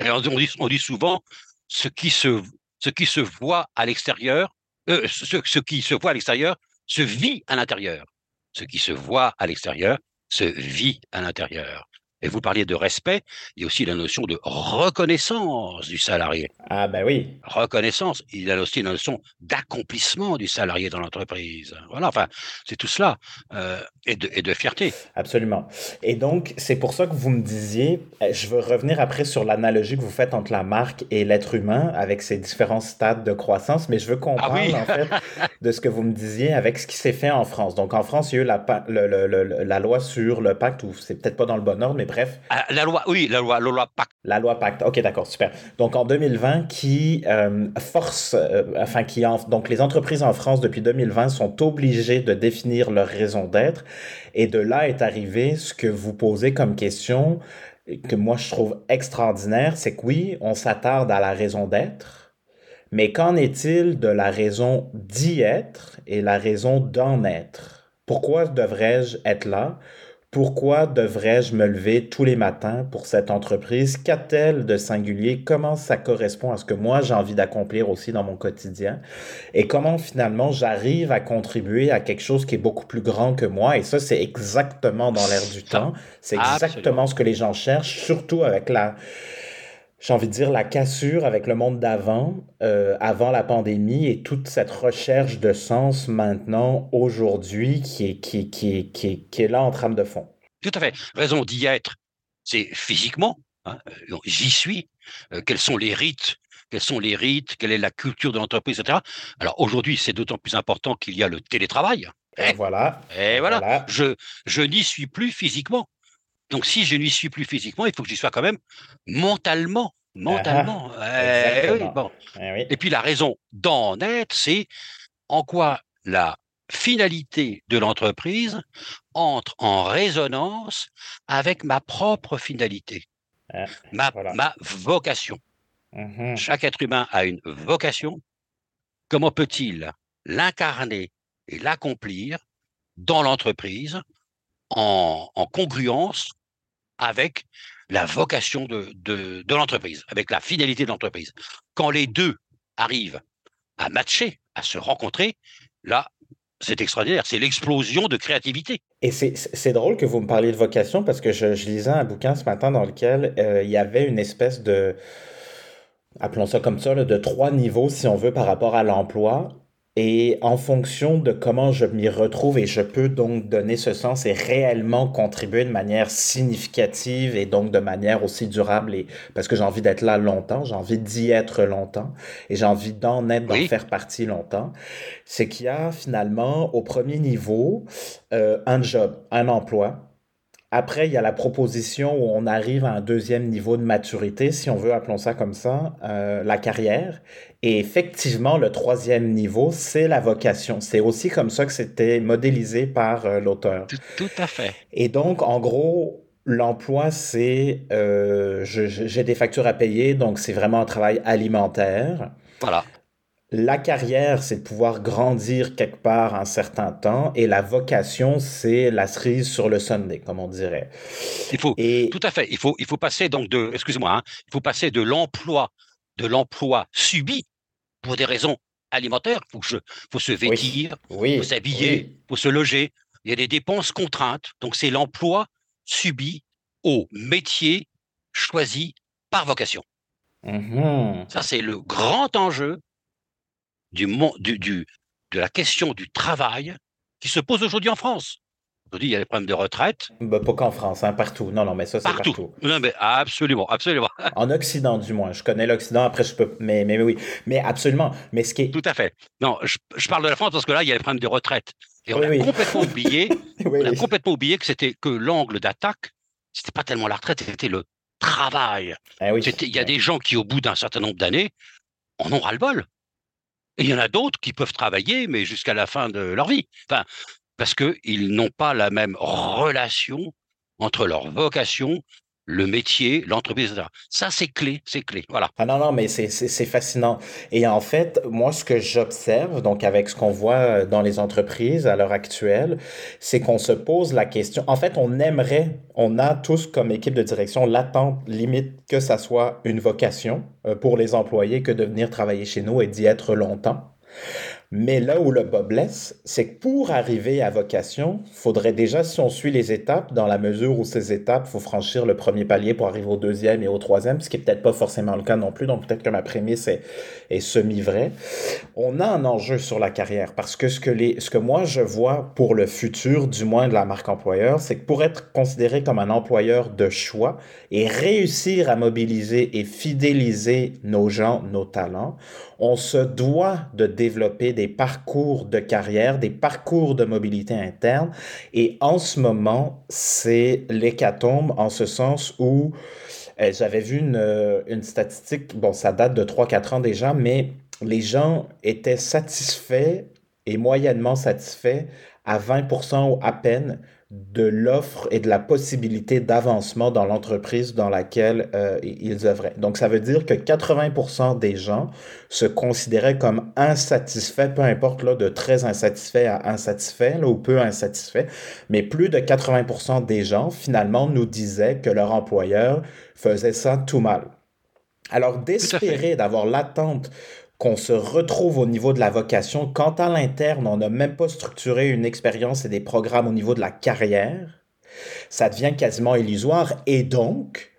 Dit, on dit souvent, ce qui se, ce qui se voit à l'extérieur, euh, ce, ce qui se voit à l'extérieur se vit à l'intérieur. Ce qui se voit à l'extérieur se vit à l'intérieur. Et vous parliez de respect, il y a aussi la notion de reconnaissance du salarié. Ah ben oui. Reconnaissance, il y a aussi la notion d'accomplissement du salarié dans l'entreprise. Voilà, enfin, c'est tout cela, euh, et, de, et, de, fierté. Absolument. Et donc, c'est pour ça que vous me disiez, euh, je veux revenir après sur l'analogie que vous faites entre la marque et l'être humain avec ses différents stades de croissance, mais je veux ah parle en fait de ce que vous me disiez avec ce qui s'est fait en France. Donc en France, il y a eu la, la loi sur le pacte, ou c'est peut-être pas dans le bon ordre, mais bref. Ah, la loi, oui, la loi, la loi Pacte. La loi Pacte, ok, d'accord, super. Donc en 2020, qui euh, force, euh, enfin, qui en, donc les entreprises en France depuis 2020 sont obligées de définir leur raison d'être. Et de là est arrivé ce que vous posez comme question, que moi je trouve extraordinaire, c'est que oui, on s'attarde à la raison d'être, mais qu'en est-il de la raison d'y être et la raison d'en être? Pourquoi devrais-je être là? Pourquoi devrais-je me lever tous les matins pour cette entreprise? Qu'a-t-elle de singulier? Comment ça correspond à ce que moi j'ai envie d'accomplir aussi dans mon quotidien? Et comment finalement j'arrive à contribuer à quelque chose qui est beaucoup plus grand que moi? Et ça, c'est exactement dans l'air du temps. C'est exactement ce que les gens cherchent, surtout avec la, j'ai envie de dire, la cassure avec le monde d'avant, euh, avant la pandémie, et toute cette recherche de sens maintenant, aujourd'hui, qui est, qui, qui, qui, qui est là en trame de fond. Tout à fait. Raison d'y être, c'est physiquement. Hein, euh, J'y suis. Euh, quels sont les rites? Quels sont les rites? Quelle est la culture de l'entreprise, etc. Alors aujourd'hui, c'est d'autant plus important qu'il y a le télétravail. Et voilà. Et voilà. voilà. Je, je n'y suis plus physiquement. Donc, si je n'y suis plus physiquement, il faut que j'y sois quand même mentalement. Mentalement. Ah, Eh oui, exactement. bon. Eh oui. Et puis, la raison d'en être, c'est en quoi la finalité de l'entreprise entre en résonance avec ma propre finalité, Ah, ma, voilà. ma vocation. Mhm. Chaque être humain a une vocation. Comment peut-il l'incarner et l'accomplir dans l'entreprise en, en congruence avec la vocation de, de, l'entreprise, avec la finalité de l'entreprise Quand les deux arrivent à matcher, à se rencontrer, là, c'est extraordinaire. C'est l'explosion de créativité. Et c'est drôle que vous me parliez de vocation parce que je, je lisais un bouquin ce matin dans lequel euh, il y avait une espèce de, appelons ça comme ça, là, de trois niveaux, si on veut, par rapport à l'emploi. Et en fonction de comment je m'y retrouve et je peux donc donner ce sens et réellement contribuer de manière significative et donc de manière aussi durable et parce que j'ai envie d'être là longtemps, j'ai envie d'y être longtemps et j'ai envie d'en être, d'en Oui, faire partie longtemps, c'est qu'il y a finalement au premier niveau euh, un job, un emploi. Après, il y a la proposition où on arrive à un deuxième niveau de maturité, si on veut, appelons ça comme ça, euh, la carrière. Et effectivement, le troisième niveau, c'est la vocation. C'est aussi comme ça que c'était modélisé par euh, l'auteur. tout, tout à fait. Et donc, en gros, l'emploi, c'est euh, j'ai des factures à payer, donc c'est vraiment un travail alimentaire. Voilà. La carrière, c'est de pouvoir grandir quelque part un certain temps, et la vocation, c'est la cerise sur le Sunday, comme on dirait. Il faut, Et tout à fait. Il faut, il faut passer donc de, excusez-moi, hein, il faut passer de l'emploi, de l'emploi subi pour des raisons alimentaires. Il faut, que je- faut se oui, vêtir, faut oui, s'habiller, oui, faut se loger. Il y a des dépenses contraintes. Donc, c'est l'emploi subi au métier choisi par vocation. Mhm. Ça, c'est le grand enjeu du, du, du- de la question du travail qui se pose aujourd'hui en France. Aujourd'hui, il y a les problèmes de retraite Bah, pas qu'en France, hein, partout. Non, non, mais ça, c'est partout. partout. Non, mais absolument, absolument. En Occident, du moins. Je connais l'Occident, après, je peux. Mais, mais, mais oui. Mais absolument. Mais ce qui est. Tout à fait. Non, je, je parle de la France parce que là, il y a les problèmes de retraite. Et on Oui, a oui. complètement oublié, Oui, on a complètement oublié que c'était que l'angle d'attaque, c'était pas tellement la retraite, c'était le travail. C'était, il y a des gens qui, au bout d'un certain nombre d'années, en ont ras-le-bol. Il y en a d'autres qui peuvent travailler, mais jusqu'à la fin de leur vie. Parce qu'ils n'ont pas la même relation entre leur vocation, le métier, l'entreprise, etc. Ça, c'est clé, c'est clé. Voilà. Ah non, non, mais c'est fascinant. Et en fait, moi, ce que j'observe, donc avec ce qu'on voit euh, dans les entreprises à l'heure actuelle, c'est qu'on se pose la question. En fait, on aimerait, on a tous comme équipe de direction l'attente limite que ça soit une vocation euh, pour les employés que de venir travailler chez nous et d'y être longtemps. Mais là où le bas blesse, c'est que pour arriver à vocation, faudrait déjà, si on suit les étapes, dans la mesure où ces étapes, faut franchir le premier palier pour arriver au deuxième et au troisième, ce qui est peut-être pas forcément le cas non plus, donc peut-être que ma prémisse est, est semi-vraie. On a un enjeu sur la carrière parce que ce que les, ce que moi je vois pour le futur, du moins de la marque employeur, c'est que pour être considéré comme un employeur de choix et réussir à mobiliser et fidéliser nos gens, nos talents, on se doit de développer des parcours de carrière, des parcours de mobilité interne. Et en ce moment, c'est l'hécatombe en ce sens où euh, j'avais vu une, euh, une statistique, bon, ça date de 3-4 ans déjà, mais les gens étaient satisfaits et moyennement satisfaits à 20% ou à peine de l'offre et de la possibilité d'avancement dans l'entreprise dans laquelle euh, ils œuvraient. Donc, ça veut dire que 80% des gens se considéraient comme insatisfaits, peu importe là, de très insatisfaits à insatisfaits là, ou peu insatisfaits, mais plus de 80% des gens finalement nous disaient que leur employeur faisait ça tout mal. Alors, d'espérer d'avoir l'attente qu'on se retrouve au niveau de la vocation, quand à l'interne, on n'a même pas structuré une expérience et des programmes au niveau de la carrière, ça devient quasiment illusoire. Et donc,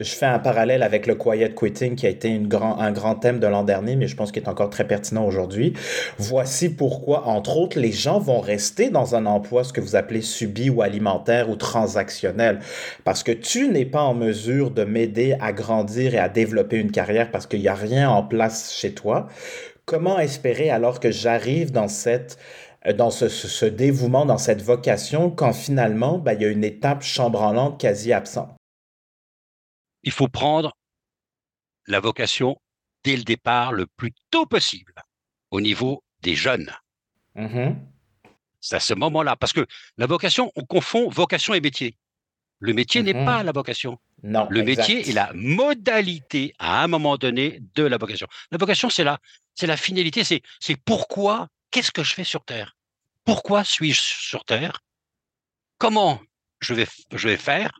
je fais un parallèle avec le quiet quitting qui a été grand, un grand thème de l'an dernier, mais je pense qu'il est encore très pertinent aujourd'hui. Voici pourquoi, entre autres, les gens vont rester dans un emploi, ce que vous appelez subi ou alimentaire ou transactionnel, parce que tu n'es pas en mesure de m'aider à grandir et à développer une carrière parce qu'il n'y a rien en place chez toi. Comment espérer alors que j'arrive dans cette euh, dans ce, dévouement, dans cette vocation, quand finalement, ben, il y a une étape chambranlante quasi absente? Il faut prendre la vocation dès le départ le plus tôt possible au niveau des jeunes. Mm-hmm. C'est à ce moment-là, parce que la vocation, on confond vocation et métier. Le métier n'est mm-hmm. pas la vocation. Non. Le métier est la modalité à un moment donné de la vocation. La vocation, c'est la, c'est la finalité, c'est, c'est pourquoi, qu'est-ce que je fais sur Terre? Pourquoi suis-je sur Terre? Comment je vais, je vais faire?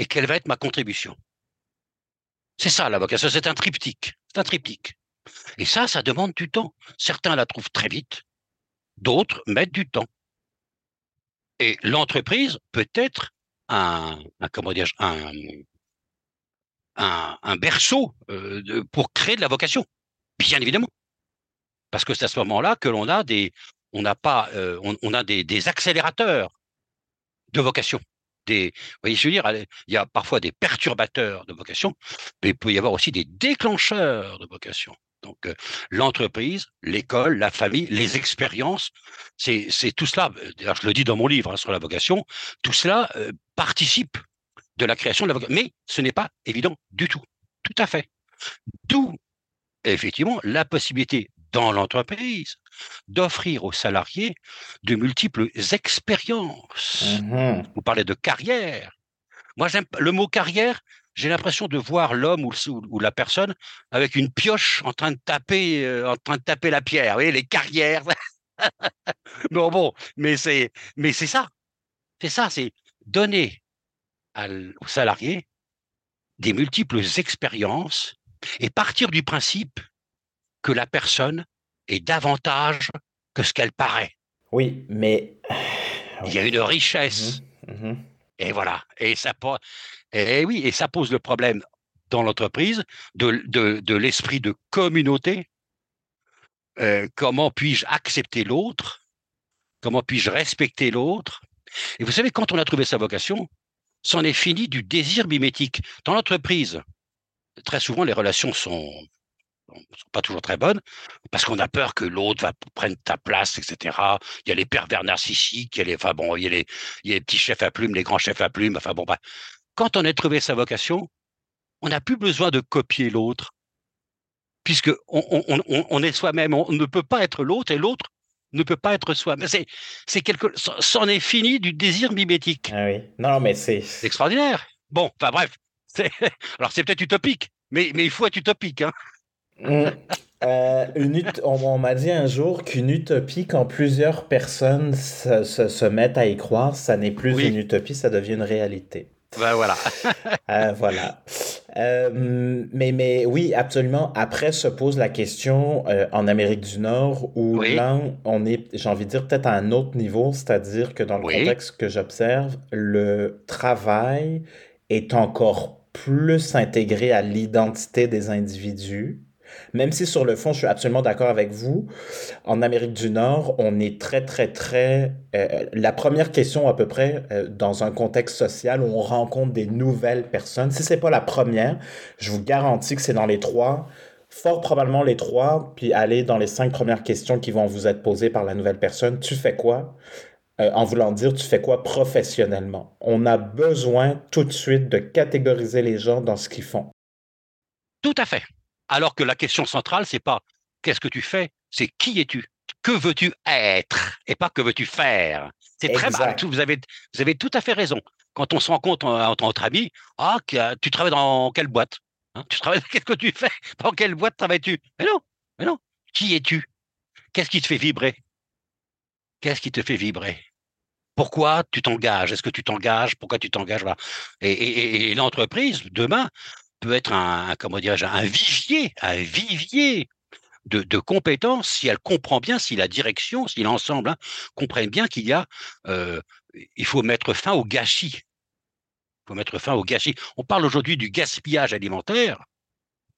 Et quelle va être ma contribution? C'est ça la vocation, c'est un triptyque. C'est un triptyque. Et ça, ça demande du temps. Certains la trouvent très vite, d'autres mettent du temps. Et l'entreprise peut être un, berceau euh, pour créer de la vocation, bien évidemment. Parce que c'est à ce moment-là que l'on a des, on euh, a des, accélérateurs de vocation. Des, vous voyez, je veux dire, il y a parfois des perturbateurs de vocation, mais il peut y avoir aussi des déclencheurs de vocation. Donc euh, l'entreprise, l'école, la famille, les expériences, c'est tout cela. D'ailleurs, je le dis dans mon livre hein, sur la vocation. Tout cela euh, participe de la création de la vocation, mais ce n'est pas évident du tout. Tout à fait. D'où effectivement la possibilité dans l'entreprise d'offrir aux salariés de multiples expériences. Mmh Vous parlez de carrière. Moi, j'aime le mot carrière j'ai l'impression de voir l'homme ou, la personne avec une pioche en train de taper, euh, en train de taper la pierre. Vous voyez, les carrières. bon, bon, mais c'est, mais c'est ça. C'est ça, c'est donner aux salariés des multiples expériences et partir du principe que la personne est davantage que ce qu'elle paraît. Oui, mais il y a une richesse. Mmh mmh et voilà. Et ça, et oui, et ça pose le problème dans l'entreprise de, de, l'esprit de communauté. Euh, comment puis-je accepter l'autre? Comment puis-je respecter l'autre? Et vous savez, quand on a trouvé sa vocation, c'en est fini du désir mimétique. Dans l'entreprise, très souvent, les relations sont, sont pas toujours très bonnes parce qu'on a peur que l'autre va prendre ta place, etc. Il y a les pervers narcissiques, il y a les, enfin bon, il y a les, il y a les petits chefs à plumes, les grands chefs à plumes. Enfin bon, bah, quand on a trouvé sa vocation, on n'a plus besoin de copier l'autre, puisque on, est soi-même. On ne peut pas être l'autre et l'autre ne peut pas être soi. même C'est, c'est quelque, c'en est fini du désir mimétique. Ah oui. Non, mais c'est, extraordinaire. Bon, enfin bref. alors c'est peut-être utopique, mais, mais il faut être utopique. Hein. Mmh. Euh, une on, m'a dit un jour qu'une utopie, quand plusieurs personnes se, se, mettent à y croire, ça n'est plus une utopie, ça devient une réalité. Ben voilà. euh, voilà. Euh, mais, mais oui, absolument. Après se pose la question euh, en Amérique du Nord où là, on est, j'ai envie de dire, peut-être à un autre niveau, c'est-à-dire que dans le contexte que j'observe, le travail est encore plus intégré à l'identité des individus même si sur le fond, je suis absolument d'accord avec vous, en Amérique du Nord, on est très, très, très... Euh, la première question à peu près euh, dans un contexte social où on rencontre des nouvelles personnes, si c'est pas la première, je vous garantis que c'est dans les trois, fort probablement les trois, puis aller dans les cinq premières questions qui vont vous être posées par la nouvelle personne. Tu fais quoi? Euh, en voulant dire tu fais quoi professionnellement? On a besoin tout de suite de catégoriser les gens dans ce qu'ils font. Tout à fait. Alors que la question centrale, c'est pas qu'est-ce que tu fais, c'est qui es-tu? Que veux-tu être? Et pas que veux-tu faire? C'est très mal. Vous avez, vous avez tout à fait raison. Quand on se rencontre entre, amis, ah, tu travailles dans quelle boîte? Hein? Tu travailles, qu'est-ce que tu fais? Dans quelle boîte travailles-tu Mais non, mais non. Qui es-tu? Qu'est-ce qui te fait vibrer? Qu'est-ce qui te fait vibrer? Pourquoi tu t'engages? Est-ce que tu t'engages? Pourquoi tu t'engages? Et, et l'entreprise, demain, peut être un, comment un vivier, un vivier de, compétences si elle comprend bien, si la direction, si l'ensemble hein, comprennent bien qu'il y a, euh, il faut mettre fin au gâchis. Il faut mettre fin au gâchis. On parle aujourd'hui du gaspillage alimentaire,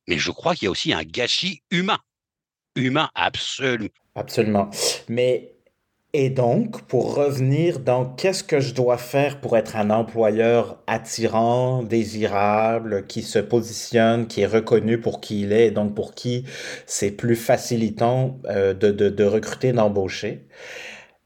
mais je crois qu'il y a aussi un gâchis humain. Humain absolu. Absolument. Mais Et donc, pour revenir dans qu'est-ce que je dois faire pour être un employeur attirant, désirable, qui se positionne, qui est reconnu pour qui il est, et donc pour qui c'est plus facilitant euh, de, de, de recruter, d'embaucher?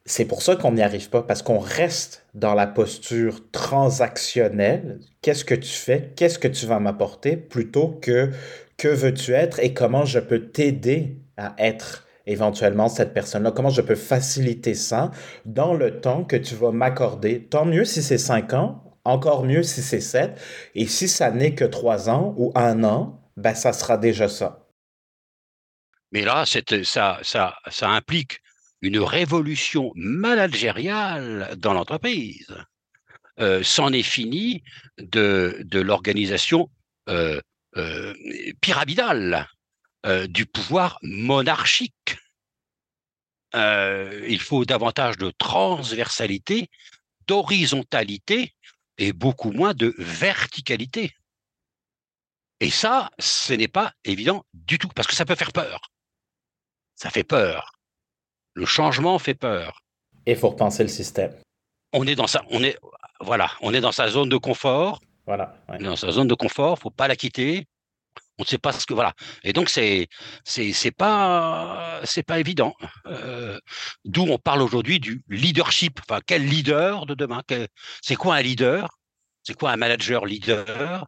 C'est pour ça qu'on n'y arrive pas, parce qu'on reste dans la posture transactionnelle. Qu'est-ce que tu fais? Qu'est-ce que tu vas m'apporter? Plutôt que que veux-tu être et comment je peux t'aider à être éventuellement cette personne-là? Comment je peux faciliter ça dans le temps que tu vas m'accorder? Tant mieux si c'est cinq ans, encore mieux si c'est sept. Et si ça n'est que trois ans ou un an, ben ça sera déjà ça. Mais là, ça, implique une révolution managériale dans l'entreprise. Euh, c'en est fini de, de l'organisation euh, euh, pyramidale euh, du pouvoir monarchique. Euh, il faut davantage de transversalité, d'horizontalité et beaucoup moins de verticalité. Et ça, ce n'est pas évident du tout, parce que ça peut faire peur. Ça fait peur. Le changement fait peur. Et il faut repenser le système. On est dans sa, on est, voilà, on est dans sa zone de confort. Voilà. On est dans sa zone de confort, faut pas la quitter on ne sait pas ce que voilà. Et donc c'est c'est c'est pas c'est pas évident. Euh, d'où on parle aujourd'hui du leadership. Enfin, quel leader de demain? C'est quoi un leader? C'est quoi un manager leader?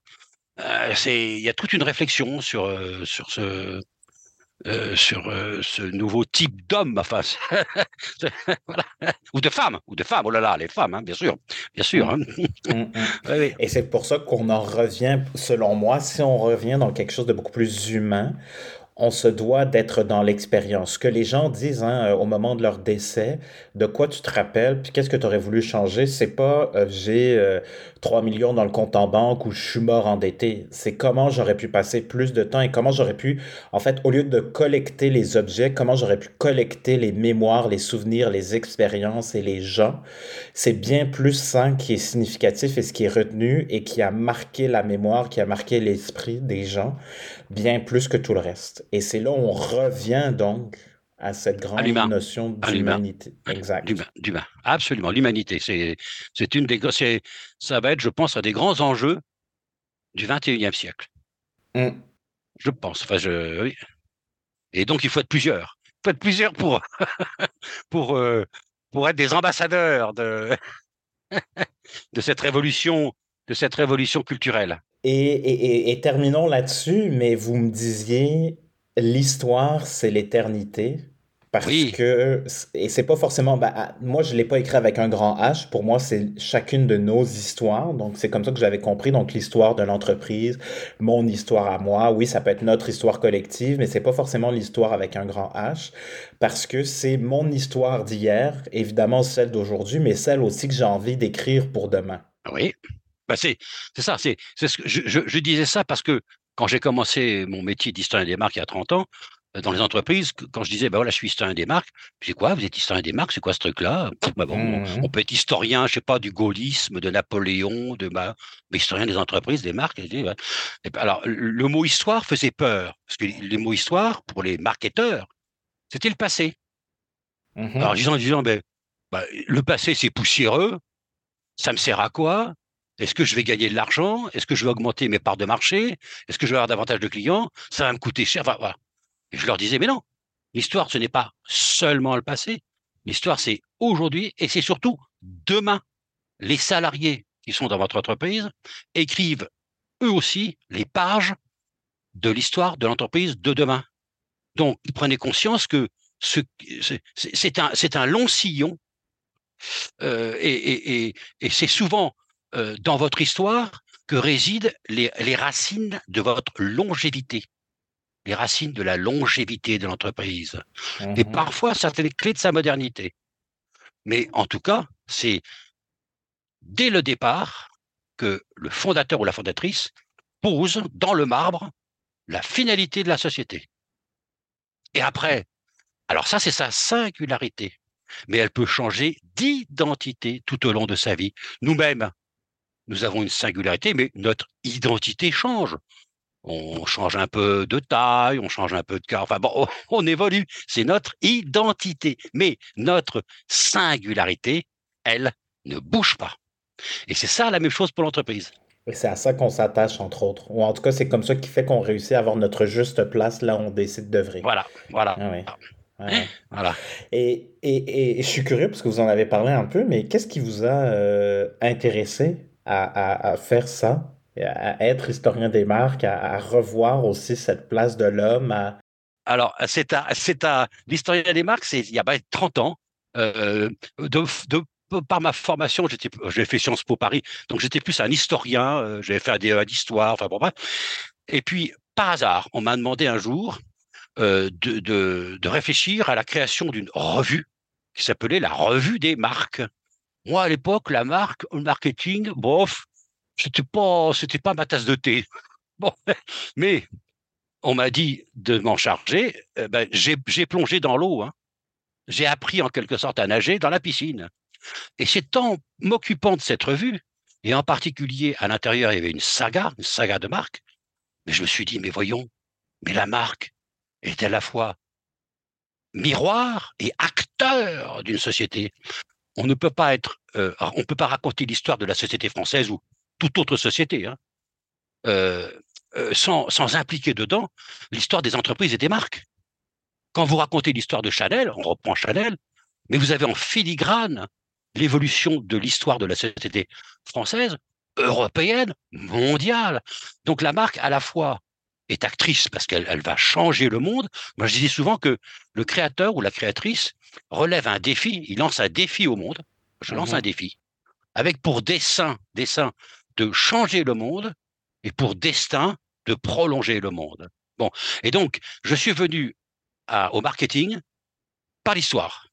Euh, C'est il y a toute une réflexion sur euh, sur ce euh, sur euh, ce nouveau type d'homme, enfin, voilà. ou de femme, ou de femme, oh là là, les femmes, hein, bien sûr, bien sûr. Hein. Mmh, mmh. oui, Et c'est pour ça qu'on en revient, selon moi, si on revient dans quelque chose de beaucoup plus humain, on se doit d'être dans l'expérience. Ce que les gens disent hein, euh, au moment de leur décès, de quoi tu te rappelles, puis qu'est-ce que tu aurais voulu changer, c'est pas euh, j'ai 3 euh, millions dans le compte en banque ou je suis mort endetté. C'est comment j'aurais pu passer plus de temps et comment j'aurais pu, en fait, au lieu de collecter les objets, comment j'aurais pu collecter les mémoires, les souvenirs, les expériences et les gens. C'est bien plus ça qui est significatif et ce qui est retenu et qui a marqué la mémoire, qui a marqué l'esprit des gens bien plus que tout le reste. Et c'est là où on revient donc à cette grande notion d'humanité. Exact. D'humain. Absolument. L'humanité. C'est, une des, ça va être, je pense, un des grands enjeux du 21e siècle. Mm. Je pense. Enfin, je, oui. Et donc, il faut être plusieurs. Il faut être plusieurs pour, pour, euh, pour être des ambassadeurs de, de cette révolution, de cette révolution culturelle. Et, terminons là-dessus, mais vous me disiez, l'histoire, c'est l'éternité. Parce que, et c'est pas forcément, ah, moi je l'ai pas écrit avec un grand H, pour moi c'est chacune de nos histoires, donc c'est comme ça que j'avais compris, donc l'histoire de l'entreprise, mon histoire à moi, oui ça peut être notre histoire collective, mais c'est pas forcément l'histoire avec un grand H, parce que c'est mon histoire d'hier, évidemment celle d'aujourd'hui, mais celle aussi que j'ai envie d'écrire pour demain. Oui, bah, c'est ça, c'est ce que je, je, disais ça parce que quand j'ai commencé mon métier d'historien des marques il y a 30 ans, euh, dans les entreprises, quand je disais, bah voilà, je suis historien des marques, c'est quoi, vous êtes historien des marques, c'est quoi ce truc-là? Bah bon, mmh on, peut être historien, je sais pas, du gaullisme, de Napoléon, de ma, mais historien des entreprises, des marques. Ben, alors, le mot histoire faisait peur, parce que les mots histoire, pour les marketeurs, c'était le passé. Mmh alors, disant, disant, ben, bah, le passé, c'est poussiéreux, ça me sert à quoi? Est-ce que je vais gagner de l'argent? Est-ce que je vais augmenter mes parts de marché? Est-ce que je vais avoir davantage de clients? Ça va me coûter cher. voilà. Et je leur disais, mais non, l'histoire, ce n'est pas seulement le passé. L'histoire, c'est aujourd'hui et c'est surtout demain. Les salariés qui sont dans votre entreprise écrivent eux aussi les pages de l'histoire de l'entreprise de demain. Donc, prenez conscience que c'est un, un long sillon euh, et, et, et c'est souvent euh, dans votre histoire que résident les, racines de votre longévité, les racines de la longévité de l'entreprise. Et mmh parfois, certaines clés de sa modernité. Mais en tout cas, c'est dès le départ que le fondateur ou la fondatrice pose dans le marbre la finalité de la société. Et après, alors ça, c'est sa singularité, mais elle peut changer d'identité tout au long de sa vie. Nous-mêmes, nous avons une singularité, mais notre identité change. on change un peu de taille, on change un peu de cœur. Enfin bon, on évolue. C'est notre identité. Mais notre singularité, elle, ne bouge pas. Et c'est ça la même chose pour l'entreprise. Et c'est à ça qu'on s'attache, entre autres. Ou en tout cas, c'est comme ça qui fait qu'on réussit à avoir notre juste place là où on décide d'œuvrer. Voilà, voilà. Ah voilà. Et, et, et, je suis curieux parce que vous en avez parlé un peu, mais qu'est-ce qui vous a euh, intéressé à, faire ça, à être historien des marques, à, revoir aussi cette place de l'homme Alors, c'est à, c'est à l'historien des marques, il y a 30 ans, euh, par ma formation, j'ai fait Sciences Po Paris, donc j'étais plus un historien, euh, j'avais fait un DEA d'histoire, enfin bon bref. Et puis, par hasard, on m'a demandé un jour euh, de, réfléchir à la création d'une revue qui s'appelait la Revue des marques. Moi, à l'époque, la marque, le marketing, bof, c'était pas, c'était pas ma tasse de thé. Bon, mais on m'a dit de m'en charger. Euh, ben, j'ai, plongé dans l'eau. Hein. J'ai appris en quelque sorte à nager dans la piscine. Et c'est en m'occupant de cette revue, et en particulier à l'intérieur, il y avait une saga, une saga de marque, mais je me suis dit, mais voyons, mais la marque, est à la fois miroir et acteur d'une société. On ne peut pas être, euh, peut pas raconter l'histoire de la société française ou toute autre société hein, euh, euh, sans, sans impliquer dedans l'histoire des entreprises et des marques. Quand vous racontez l'histoire de Chanel, on reprend Chanel, mais vous avez en filigrane l'évolution de l'histoire de la société française, européenne, mondiale. Donc la marque, à la fois, est actrice parce qu'elle elle va changer le monde. Moi, je disais souvent que le créateur ou la créatrice relève un défi, il lance un défi au monde. Je lance un mmh défi avec pour dessin, dessin de changer le monde et pour destin de prolonger le monde. Bon, et donc je suis venu à, au marketing par l'histoire.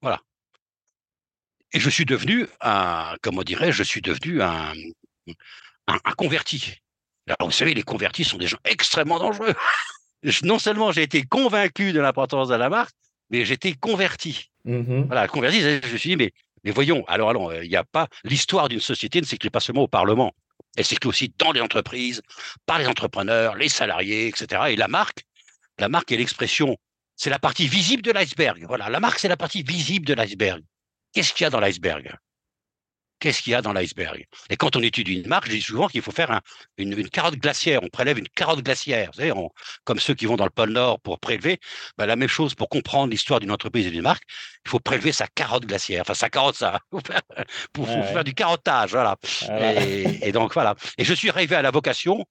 Voilà. Et je suis devenu un, comment dirais-je, je suis devenu un, un, un converti. Alors, vous savez, les convertis sont des gens extrêmement dangereux. non seulement j'ai été convaincu de l'importance de la marque, mais j'étais converti. Mmh voilà, converti, je me suis dit, mais, mais voyons, alors, alors, il n'y a pas l'histoire d'une société ne s'écrit pas seulement au Parlement. Elle s'écrit aussi dans les entreprises, par les entrepreneurs, les salariés, etc. Et la marque, la marque est l'expression, c'est la partie visible de l'iceberg. Voilà, la marque, c'est la partie visible de l'iceberg. Qu'est-ce qu'il y a dans l'iceberg? Qu'est-ce qu'il y a dans l'iceberg? Et quand on étudie une marque, je dis souvent qu'il faut faire une, carotte glaciaire. On prélève une carotte glaciaire, vous savez, comme ceux qui vont dans le pôle Nord pour prélever. Ben, la même chose pour comprendre l'histoire d'une entreprise et d'une marque, il faut prélever sa carotte glaciaire. Enfin, sa carotte, ça, pour, faire du carottage, voilà. Et, donc voilà. Et je suis arrivé à la vocation,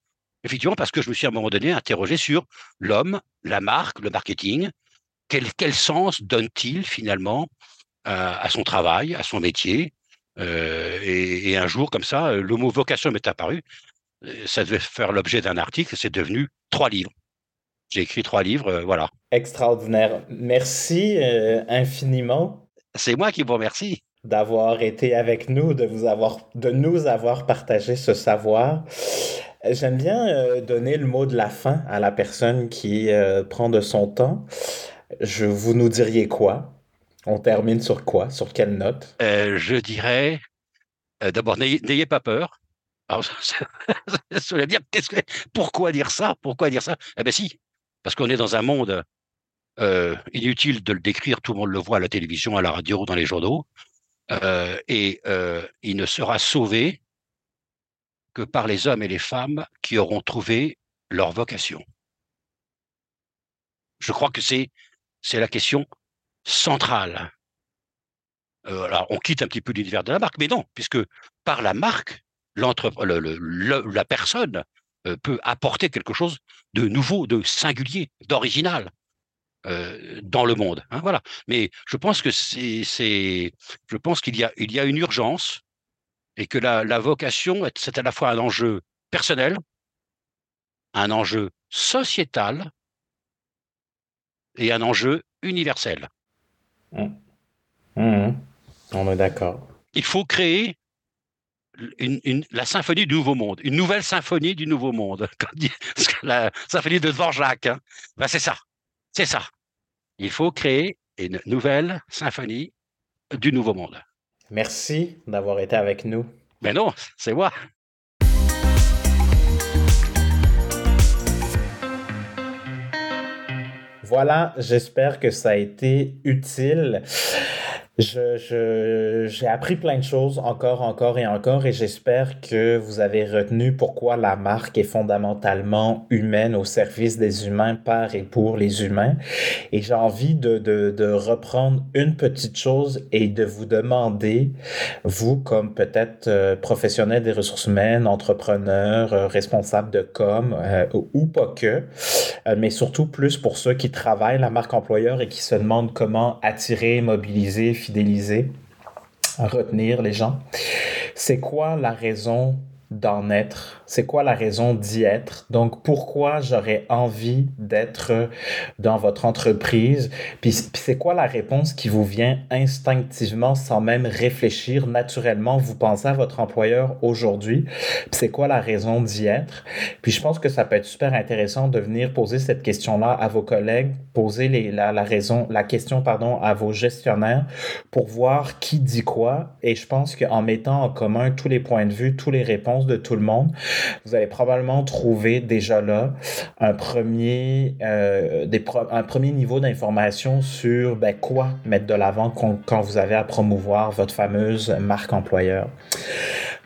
effectivement, parce que je me suis à un moment donné interrogé sur l'homme, la marque, le marketing. Quel, sens donne-t-il finalement euh, à son travail, à son métier? Euh, et, un jour, comme ça, le mot vocation m'est apparu. Euh, ça devait faire l'objet d'un article. C'est devenu trois livres. J'ai écrit trois livres, euh, voilà. Extraordinaire. Merci infiniment. C'est moi qui vous remercie d'avoir été avec nous, de vous avoir, de nous avoir partagé ce savoir. J'aime bien donner le mot de la fin à la personne qui prend de son temps. Je vous nous diriez quoi? On termine sur quoi? Sur quelle note? Euh, Je dirais, euh, d'abord, n'ayez pas peur. Pourquoi dire ça? Pourquoi dire ça? Eh bien si, parce qu'on est dans un monde euh, inutile de le décrire, tout le monde le voit à la télévision, à la radio, dans les journaux, et il ne sera sauvé que par les hommes et les femmes qui auront trouvé leur vocation. Je crois que c'est la question centrale. Euh, alors, on quitte un petit peu l'univers de la marque, mais non, puisque par la marque, la personne euh, peut apporter quelque chose de nouveau, de singulier, d'original euh, dans le monde. Hein, voilà. Mais je pense que c'est, je pense qu'il y a, une urgence et que la vocation, c'est à la fois un enjeu personnel, un enjeu sociétal et un enjeu universel. Mmh. Mmh. On est d'accord. Il faut créer une, la symphonie du Nouveau Monde, une nouvelle symphonie du Nouveau Monde. la symphonie de Dvorak. Hein. Ben, c'est ça. C'est ça. Il faut créer une nouvelle symphonie du Nouveau Monde. Merci d'avoir été avec nous. Mais non, c'est moi. Voilà, j'espère que ça a été utile. Je, j'ai appris plein de choses encore, encore et encore et j'espère que vous avez retenu pourquoi la marque est fondamentalement humaine au service des humains par et pour les humains. Et j'ai envie de, de, de reprendre une petite chose et de vous demander, vous comme peut-être euh, professionnel des ressources humaines, entrepreneur, euh, responsable de com euh, ou pas que, mais surtout plus pour ceux qui travaillent la marque employeur et qui se demandent comment attirer, mobiliser, fidéliser, retenir les gens. C'est quoi la raison d'en être? C'est quoi la raison d'y être? Donc, pourquoi j'aurais envie d'être dans votre entreprise? Puis, c'est quoi la réponse qui vous vient instinctivement sans même réfléchir naturellement? Vous pensez à votre employeur aujourd'hui. Puis, c'est quoi la raison d'y être? Puis, je pense que ça peut être super intéressant de venir poser cette question-là à vos collègues, poser les, la, la raison, la question, pardon, à vos gestionnaires pour voir qui dit quoi. Et je pense qu'en mettant en commun tous les points de vue, toutes les réponses, de tout le monde, vous allez probablement trouver déjà là un premier, euh, des un premier niveau d'information sur ben, quoi mettre de l'avant quand, vous avez à promouvoir votre fameuse marque employeur.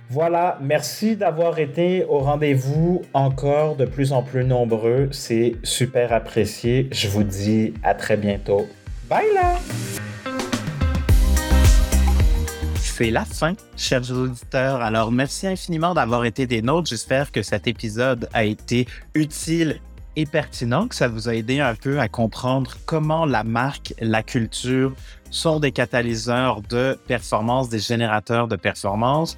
Voilà, merci d'avoir été au rendez-vous encore de plus en plus nombreux. C'est super apprécié. Je vous dis à très bientôt. Bye là! C'est la fin, chers auditeurs. Alors, merci infiniment d'avoir été des nôtres. J'espère que cet épisode a été utile et pertinent, que ça vous a aidé un peu à comprendre comment la marque, la culture sont des catalyseurs de performance, des générateurs de performance.